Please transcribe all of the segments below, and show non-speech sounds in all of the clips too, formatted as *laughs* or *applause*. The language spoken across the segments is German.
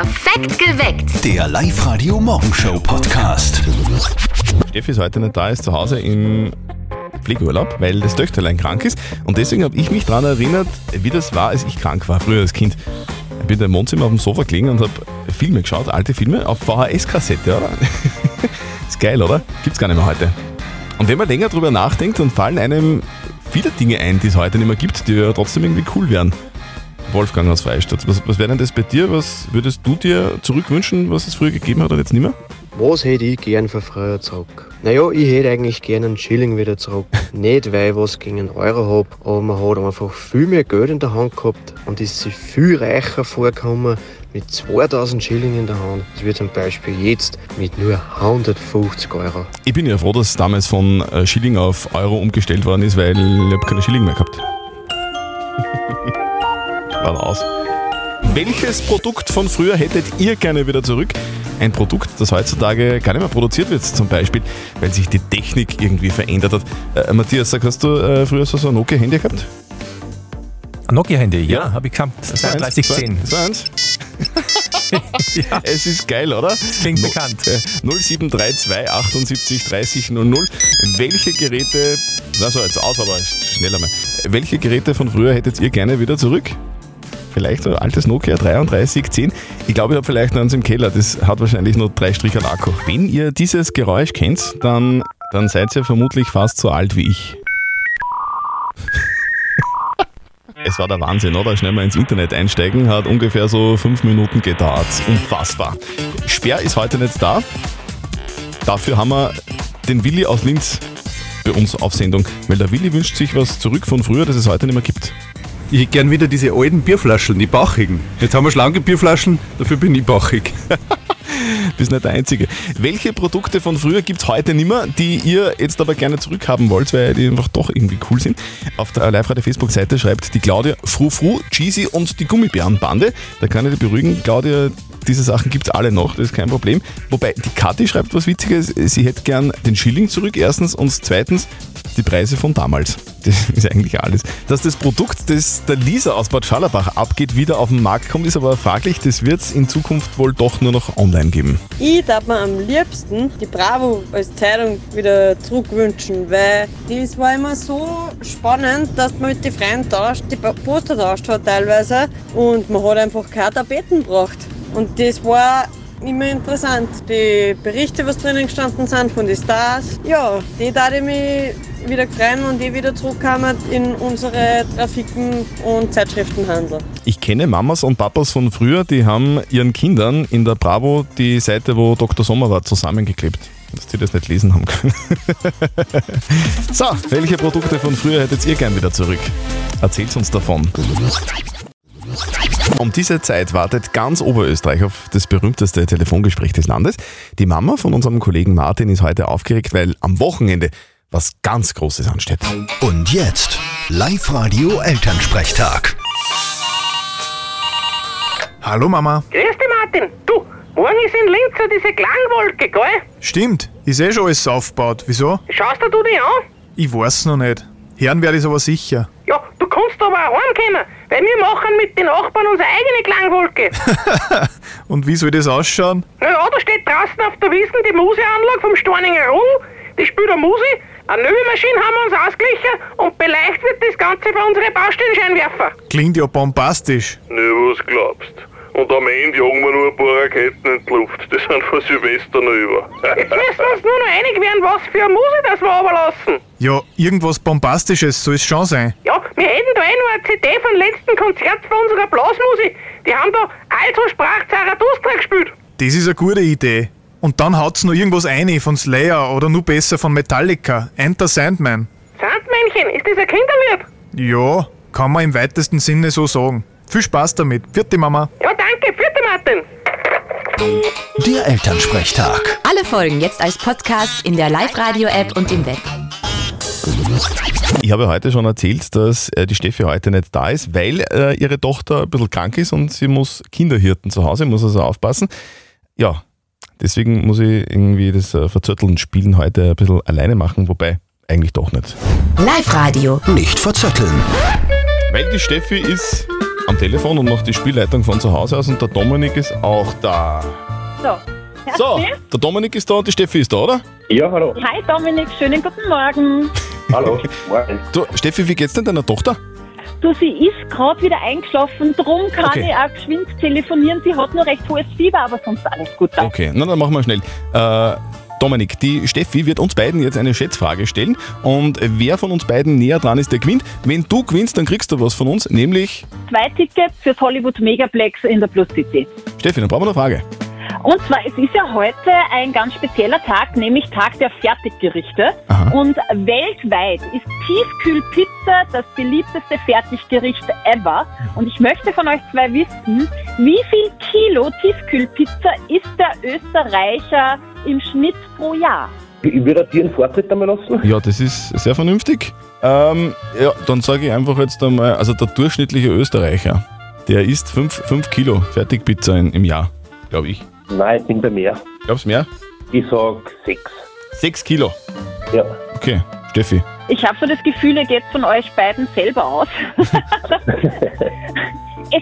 Perfekt geweckt. Der Live-Radio-Morgenshow-Podcast. Steffi ist heute nicht da, ist zu Hause im Pflegeurlaub, weil das Töchterlein krank ist. Und deswegen habe ich mich daran erinnert, wie das war, als ich krank war, früher als Kind. Ich bin im Wohnzimmer auf dem Sofa gelegen und habe Filme geschaut, alte Filme, auf VHS-Kassette, oder? *laughs* ist geil, oder? Gibt's gar nicht mehr heute. Und wenn man länger drüber nachdenkt, dann fallen einem viele Dinge ein, die es heute nicht mehr gibt, die ja trotzdem irgendwie cool wären. Wolfgang aus Freistadt, was, was wäre denn das bei dir? Was würdest du dir zurückwünschen, was es früher gegeben hat und jetzt nicht mehr? Was hätte ich gern für früher zurück? Naja, ich hätte eigentlich gern einen Schilling wieder zurück. *laughs* Nicht, weil ich was gegen einen Euro hab, aber man hat einfach viel mehr Geld in der Hand gehabt und ist sich viel reicher vorgekommen mit 2000 Schilling in der Hand. Das wird zum Beispiel jetzt mit nur 150 Euro. Ich bin ja froh, dass damals von äh, Schilling auf Euro umgestellt worden ist, weil ich habe keine Schilling mehr gehabt. *laughs* War aus. Welches Produkt von früher hättet ihr gerne wieder zurück? Ein Produkt, das heutzutage gar nicht mehr produziert wird, zum Beispiel, weil sich die Technik irgendwie verändert hat. Äh, Matthias, sag, hast du äh, früher so ein Nokia-Handy gehabt? Ein Nokia-Handy, ja, Ja. habe ich gehabt. So eins, 3010. So eins? Es ist geil, oder? klingt No- bekannt. äh, 0732 78 30 00. Welche Geräte, na so jetzt aus, aber schneller mal. Welche Geräte von früher hättet ihr gerne wieder zurück? Vielleicht so ein altes Nokia 3310. Ich glaube, ich habe vielleicht noch eins im Keller. Das hat wahrscheinlich nur drei Striche Akku. Wenn ihr dieses Geräusch kennt, dann, dann seid ihr vermutlich fast so alt wie ich. *laughs* Es war der Wahnsinn, oder? Schnell mal ins Internet einsteigen, hat ungefähr so fünf Minuten gedauert. Unfassbar. Sperr ist heute nicht da. Dafür haben wir den Willi aus Linz bei uns auf Sendung, weil der Willi wünscht sich was zurück von früher, das es heute nicht mehr gibt. Ich hätte gern wieder diese alten Bierflaschen, die bauchigen. Jetzt haben wir schlanke Bierflaschen, dafür bin ich bauchig. *laughs* Bist nicht der Einzige. Welche Produkte von früher gibt es heute nicht mehr, die ihr jetzt aber gerne zurückhaben wollt, weil die einfach doch irgendwie cool sind? Auf der Live-Radio-Facebook-Seite schreibt die Claudia Frufru, Cheesy und die Gummibärenbande. Da kann ich dich beruhigen, Claudia, diese Sachen gibt es alle noch, das ist kein Problem. Wobei die Kathi schreibt was Witziges, sie hätte gern den Schilling zurück, erstens, und zweitens die Preise von damals. Das ist eigentlich alles. Dass das Produkt, das der Lisa aus Bad Schallerbach abgeht, wieder auf den Markt kommt, ist aber fraglich. Das wird es in Zukunft wohl doch nur noch online geben. Ich darf mir am liebsten die Bravo als Zeitung wieder zurückwünschen, weil das war immer so spannend, dass man mit den Freunden tauscht, die Poster tauscht hat teilweise und man hat einfach keine Tapeten gebraucht. Und das war immer interessant. Die Berichte, was drinnen gestanden sind von den Stars, ja, die da ich mich wieder freuen, wenn die wieder zurückkommen in unsere Trafiken- und Zeitschriftenhandel. Ich kenne Mamas und Papas von früher, die haben ihren Kindern in der Bravo die Seite, wo Dr. Sommer war, zusammengeklebt. Dass die das nicht lesen haben können. *laughs* so, welche Produkte von früher hättet ihr gern wieder zurück? Erzählt uns davon. Um diese Zeit wartet ganz Oberösterreich auf das berühmteste Telefongespräch des Landes. Die Mama von unserem Kollegen Martin ist heute aufgeregt, weil am Wochenende was ganz Großes ansteht. Und jetzt Live-Radio Elternsprechtag. Hallo Mama. Grüß dich, Martin. Du, morgen ist in Linz so diese Klangwolke, gell? Stimmt, ist eh schon alles aufgebaut. Wieso? Schaust dir du die an? Ich weiß noch nicht. Hören werde ich aber sicher. Ja, du kannst aber auch heimkommen, weil wir machen mit den Nachbarn unsere eigene Klangwolke. *laughs* Und wie soll das ausschauen? naja, da steht draußen auf der Wiesn die Museanlage vom Storninger Rudel, die spielt eine Musi, eine neue Maschine haben wir uns ausgeglichen und beleicht wird das Ganze bei unseren Baustellenscheinwerfer. Klingt ja bombastisch. Ne, was glaubst? Und am Ende jagen wir nur ein paar Raketen in die Luft. Die sind von Silvester noch über. Jetzt müssen wir uns nur noch einig werden, was für eine Musi das wir runterlassen. Ja, irgendwas Bombastisches soll es schon sein. Ja, wir hätten da eh noch eine CD vom letzten Konzert von unserer Blasmusik. Die haben da Also sprach Zarathustra gespielt. Das ist eine gute Idee. Und dann haut's noch irgendwas ein von Slayer oder nur besser von Metallica. Enter Sandman. Sandmännchen, ist das ein Kinderlied? Ja, kann man im weitesten Sinne so sagen. Viel Spaß damit. Vierte Mama. Ja, danke. Vierte Martin. Der Elternsprechtag. Alle Folgen jetzt als Podcast in der Live-Radio-App und im Web. Ich habe heute schon erzählt, dass äh, die Steffi heute nicht da ist, weil äh, ihre Tochter ein bisschen krank ist und sie muss Kinderhirten zu Hause, muss also aufpassen. Ja, deswegen muss ich irgendwie das äh, Verzötteln spielen heute ein bisschen alleine machen, wobei eigentlich doch nicht. Live-Radio. Nicht verzetteln. Weil die Steffi ist am Telefon und noch die Spielleitung von zu Hause aus und der Dominik ist auch da. So. So, der Dominik ist da und die Steffi ist da, oder? Ja, hallo. Hi Dominik, schönen guten Morgen. Hallo. Morgen. Du, Steffi, wie geht's denn deiner Tochter? Du, sie ist gerade wieder eingeschlafen, drum kann Okay. ich auch geschwind telefonieren. Sie hat nur recht hohes Fieber, aber sonst alles gut. Danke. Okay, na dann machen wir schnell. Äh, Dominik, die Steffi wird uns beiden jetzt eine Schätzfrage stellen und wer von uns beiden näher dran ist, der gewinnt. Wenn du gewinnst, dann kriegst du was von uns, nämlich Zwei Tickets fürs Hollywood Megaplex in der Plus City. Steffi, dann brauchen wir eine Frage. Und zwar, es ist ja heute ein ganz spezieller Tag, nämlich Tag der Fertiggerichte. Aha. Und weltweit ist Tiefkühlpizza das beliebteste Fertiggericht ever. Und ich möchte von euch zwei wissen, wie viel Kilo Tiefkühlpizza isst der Österreicher im Schnitt pro Jahr? Ich würde dir einen Vortritt einmal lassen. Ja, das ist sehr vernünftig. Ähm, ja, dann sage ich einfach jetzt einmal, also der durchschnittliche Österreicher, der isst 5 Kilo Fertigpizza in, im Jahr, glaube ich. Nein, ich bin bei mehr. Glaubst du mehr? Ich sag sechs. 6 Kilo. Ja. Okay, Steffi. Ich habe so das Gefühl, ihr geht von euch beiden selber aus. *laughs* es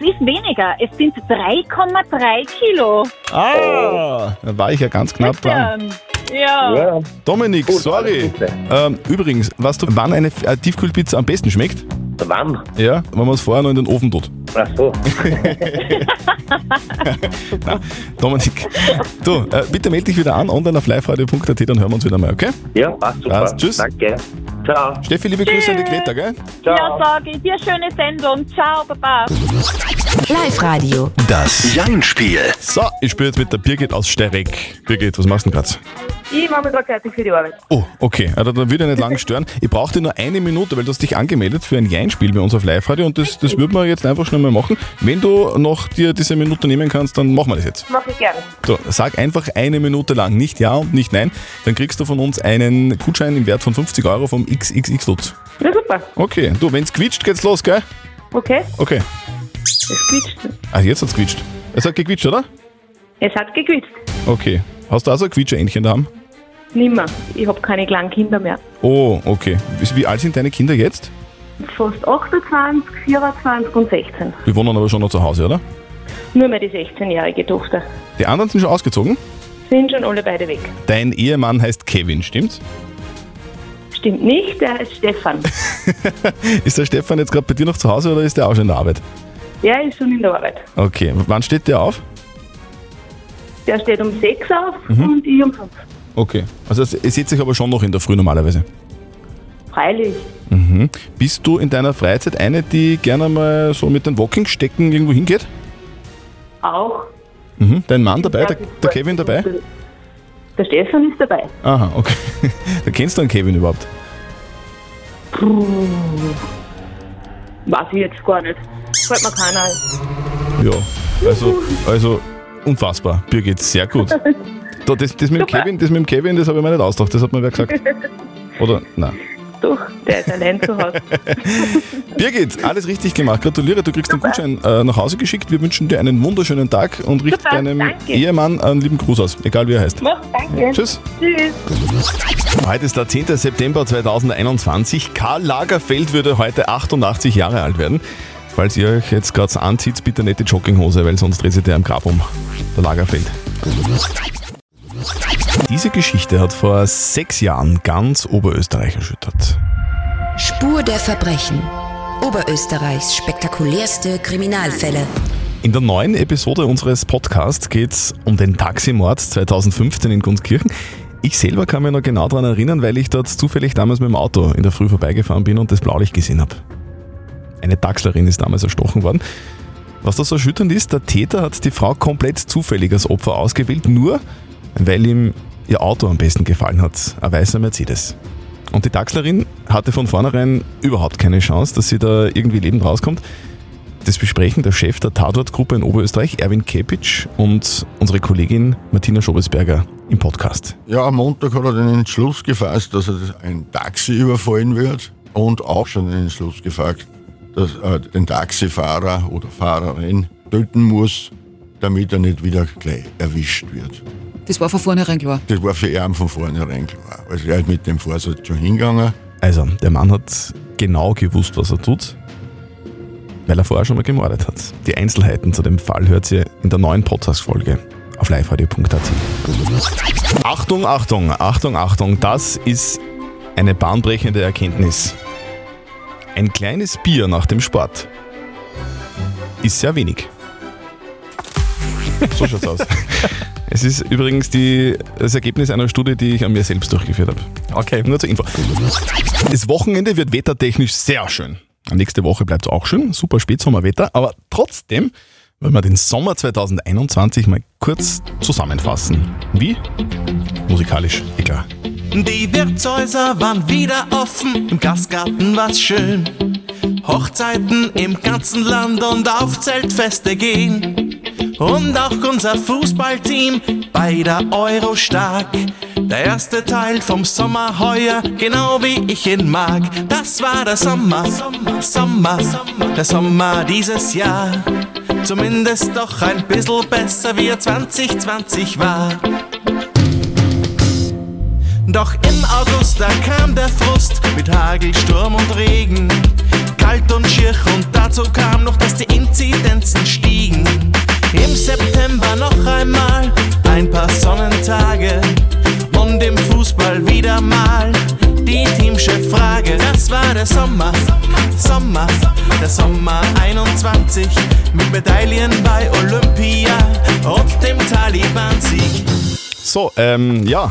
ist weniger, es sind 3,3 Kilo. Ah, da war ich ja ganz knapp dran. Ja. Ja. Dominik, Gut, sorry. Ähm, übrigens, weißt du, wann eine äh, Tiefkühlpizza am besten schmeckt? Wann? Ja, wenn man es vorher noch in den Ofen tut. Ach so. *laughs* Na, Dominik, du, äh, bitte melde dich wieder an, online auf liveradio.at, dann hören wir uns wieder mal, okay? Ja, passt super. Passt, tschüss. Danke. Ciao. Steffi, liebe Grüße an die Greta, gell? Ja, Ciao. sage ich dir schöne Sendung. Ciao, Baba. Live-Radio. Das Jein-Spiel. So, ich spiele jetzt mit der Birgit aus Stereck. Birgit, was machst du denn gerade? Ich mache mich gerade fertig für die Arbeit. Oh, okay. Also, dann würde ich nicht lange stören. Ich brauchte nur eine Minute, weil du hast dich angemeldet für ein Jein-Spiel bei uns auf Live-Radio und das, das würden wir jetzt einfach schnell mal machen. Wenn du noch dir diese Minute nehmen kannst, dann machen wir das jetzt. Mache ich gerne. So, sag einfach eine Minute lang nicht Ja und nicht Nein. Dann kriegst du von uns einen Gutschein im Wert von 50 Euro vom XXX Lutz. Ja, super. Okay, du, wenn's quietscht, geht's los, gell? Okay, Okay. Es quietscht. Ah, jetzt hat's quietscht. Es hat gequietscht, oder? Es hat gequietscht. Okay. Hast du auch so ein Quietscheentchen daheim? Nimmer. Ich habe keine kleinen Kinder mehr. Oh, okay. Wie, alt sind deine Kinder jetzt? Fast 28, 24 und 16. Die wohnen aber schon noch zu Hause, oder? Nur mehr die 16-jährige Tochter. Die anderen sind schon ausgezogen. Sind schon alle beide weg. Dein Ehemann heißt Kevin, stimmt's? Stimmt nicht, der ist Stefan. *laughs* Ist der Stefan jetzt gerade bei dir noch zu Hause oder ist der auch schon in der Arbeit? Der ist schon in der Arbeit. Okay. Wann steht der auf? Der steht um 6 auf Mhm. und ich um 5. Okay. Also es- ihr seht sich aber schon noch in der Früh normalerweise. Freilich. Mhm. Bist du in deiner Freizeit eine, die gerne mal so mit den Walking-Stecken irgendwo hingeht? Auch. Mhm. Dein Mann dabei, der, der Kevin dabei? Der Stefan ist dabei. Aha, okay. *laughs* Da kennst du einen Kevin überhaupt? Puh. Weiß ich jetzt gar nicht. Fällt mir keiner ein. Ja. Also, also unfassbar. Birgit, sehr gut. *laughs* Da, das, das, mit dem. Kevin, das mit dem Kevin, das habe ich mir nicht ausgedacht, das hat mir wer gesagt. *laughs* Oder? Nein. Doch, der ist allein zu Hause. Birgit, alles richtig gemacht. Gratuliere, du kriegst einen Gutschein äh, nach Hause geschickt. Wir wünschen dir einen wunderschönen Tag und richt Super, deinem danke. Ehemann einen lieben Gruß aus, egal wie er heißt. Mach, danke. Tschüss. Tschüss. Heute ist der 10. September 2021. Karl Lagerfeld würde heute 88 Jahre alt werden. Falls ihr euch jetzt gerade anzieht, bitte nicht die Jogginghose, weil sonst dreht sich der am Grab um. Der Lagerfeld. Diese Geschichte hat vor sechs Jahren ganz Oberösterreich erschüttert. Spur der Verbrechen. Oberösterreichs spektakulärste Kriminalfälle. In der neuen Episode unseres Podcasts geht es um den Taximord 2015 in Gunskirchen. Ich selber kann mich noch genau daran erinnern, weil ich dort zufällig damals mit dem Auto in der Früh vorbeigefahren bin und das Blaulicht gesehen habe. Eine Taxlerin ist damals erstochen worden. Was da so erschütternd ist, der Täter hat die Frau komplett zufällig als Opfer ausgewählt, nur weil ihm ihr Auto am besten gefallen hat, ein weißer Mercedes. Und die Taxlerin hatte von vornherein überhaupt keine Chance, dass sie da irgendwie lebend rauskommt. Das besprechen der Chef der Tatortgruppe in Oberösterreich, Erwin Kepic, und unsere Kollegin Martina Schobesberger im Podcast. Ja, am Montag hat er den Entschluss gefasst, dass er ein Taxi überfallen wird und auch schon den Entschluss gefasst, dass er den Taxifahrer oder Fahrerin töten muss, damit er nicht wieder gleich erwischt wird. Das war von vornherein klar. Das war für ihn von vornherein klar. Also er ist mit dem Vorsatz schon hingegangen. Also, der Mann hat genau gewusst, was er tut. weil er vorher schon mal gemordet hat. Die Einzelheiten zu dem Fall hört ihr in der neuen Podcast-Folge auf liveradio.at. Achtung, Achtung, Achtung, Achtung, das ist eine bahnbrechende Erkenntnis. Ein kleines Bier nach dem Sport ist sehr wenig. So schaut's aus. Es ist übrigens die, das Ergebnis einer Studie, die ich an mir selbst durchgeführt habe. Okay. Nur zur Info. Das Wochenende wird wettertechnisch sehr schön. Nächste Woche bleibt es auch schön, super Spätsommerwetter, aber trotzdem wollen wir den Sommer 2021 mal kurz zusammenfassen. Wie? Musikalisch, eh klar. Die Wirtshäuser waren wieder offen, im Gastgarten war's schön. Hochzeiten im ganzen Land und auf Zeltfeste gehen. Und auch unser Fußballteam bei der Euro stark. Der erste Teil vom Sommer heuer, genau wie ich ihn mag. Das war der Sommer, Sommer, der Sommer dieses Jahr. Zumindest doch ein bisschen besser wie er 2020 war. Doch im August, da kam der Frust mit Hagel, Sturm und Regen. Kalt und schier und dazu kam noch, dass die Inzidenzen stiegen. Im September noch einmal ein paar Sonnentage und im Fußball wieder mal die Teamchef-Frage. Das war der Sommer, Sommer, der Sommer 21 mit Medaillen bei Olympia und dem Taliban-Sieg. So, ähm, ja.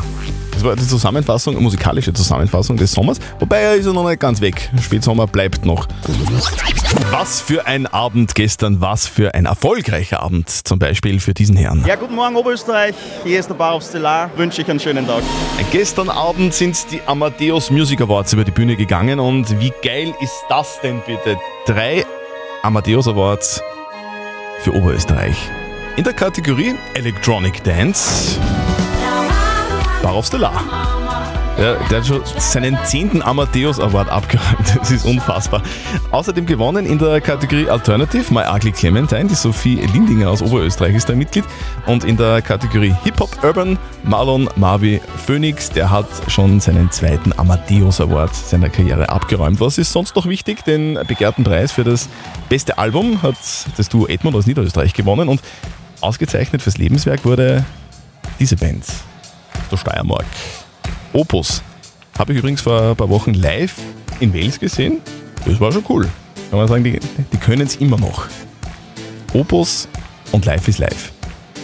War die Zusammenfassung, musikalische Zusammenfassung des Sommers. Wobei er ist ja noch nicht ganz weg. Spätsommer bleibt noch. Was für ein Abend gestern, was für ein erfolgreicher Abend zum Beispiel für diesen Herrn. Ja, guten Morgen Oberösterreich. Hier ist der Bauer Stellar. Wünsche ich einen schönen Tag. Gestern Abend sind die Amadeus Music Awards über die Bühne gegangen und wie geil ist das denn bitte? Drei Amadeus Awards für Oberösterreich. In der Kategorie Electronic Dance Barov Stellar. Ja, der hat schon seinen zehnten Amadeus Award abgeräumt. *laughs* Das ist unfassbar. Außerdem gewonnen in der Kategorie Alternative My Ugly Clementine. Die Sophie Lindinger aus Oberösterreich ist da Mitglied. Und in der Kategorie Hip-Hop Urban Marlon Marvi Phoenix. Der hat schon seinen zweiten Amadeus Award seiner Karriere abgeräumt. Was ist sonst noch wichtig? Den begehrten Preis für das beste Album hat das Duo Edmund aus Niederösterreich gewonnen. Und ausgezeichnet fürs Lebenswerk wurde diese Band der Steiermark. Opus. Habe ich übrigens vor ein paar Wochen live in Wales gesehen. Das war schon cool. Kann man sagen, die, die können es immer noch. Opus und Live ist live.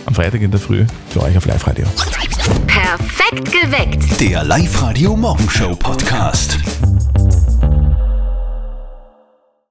Am Freitag in der Früh für euch auf Live-Radio. Perfekt geweckt. Der Live-Radio Morgenshow Podcast.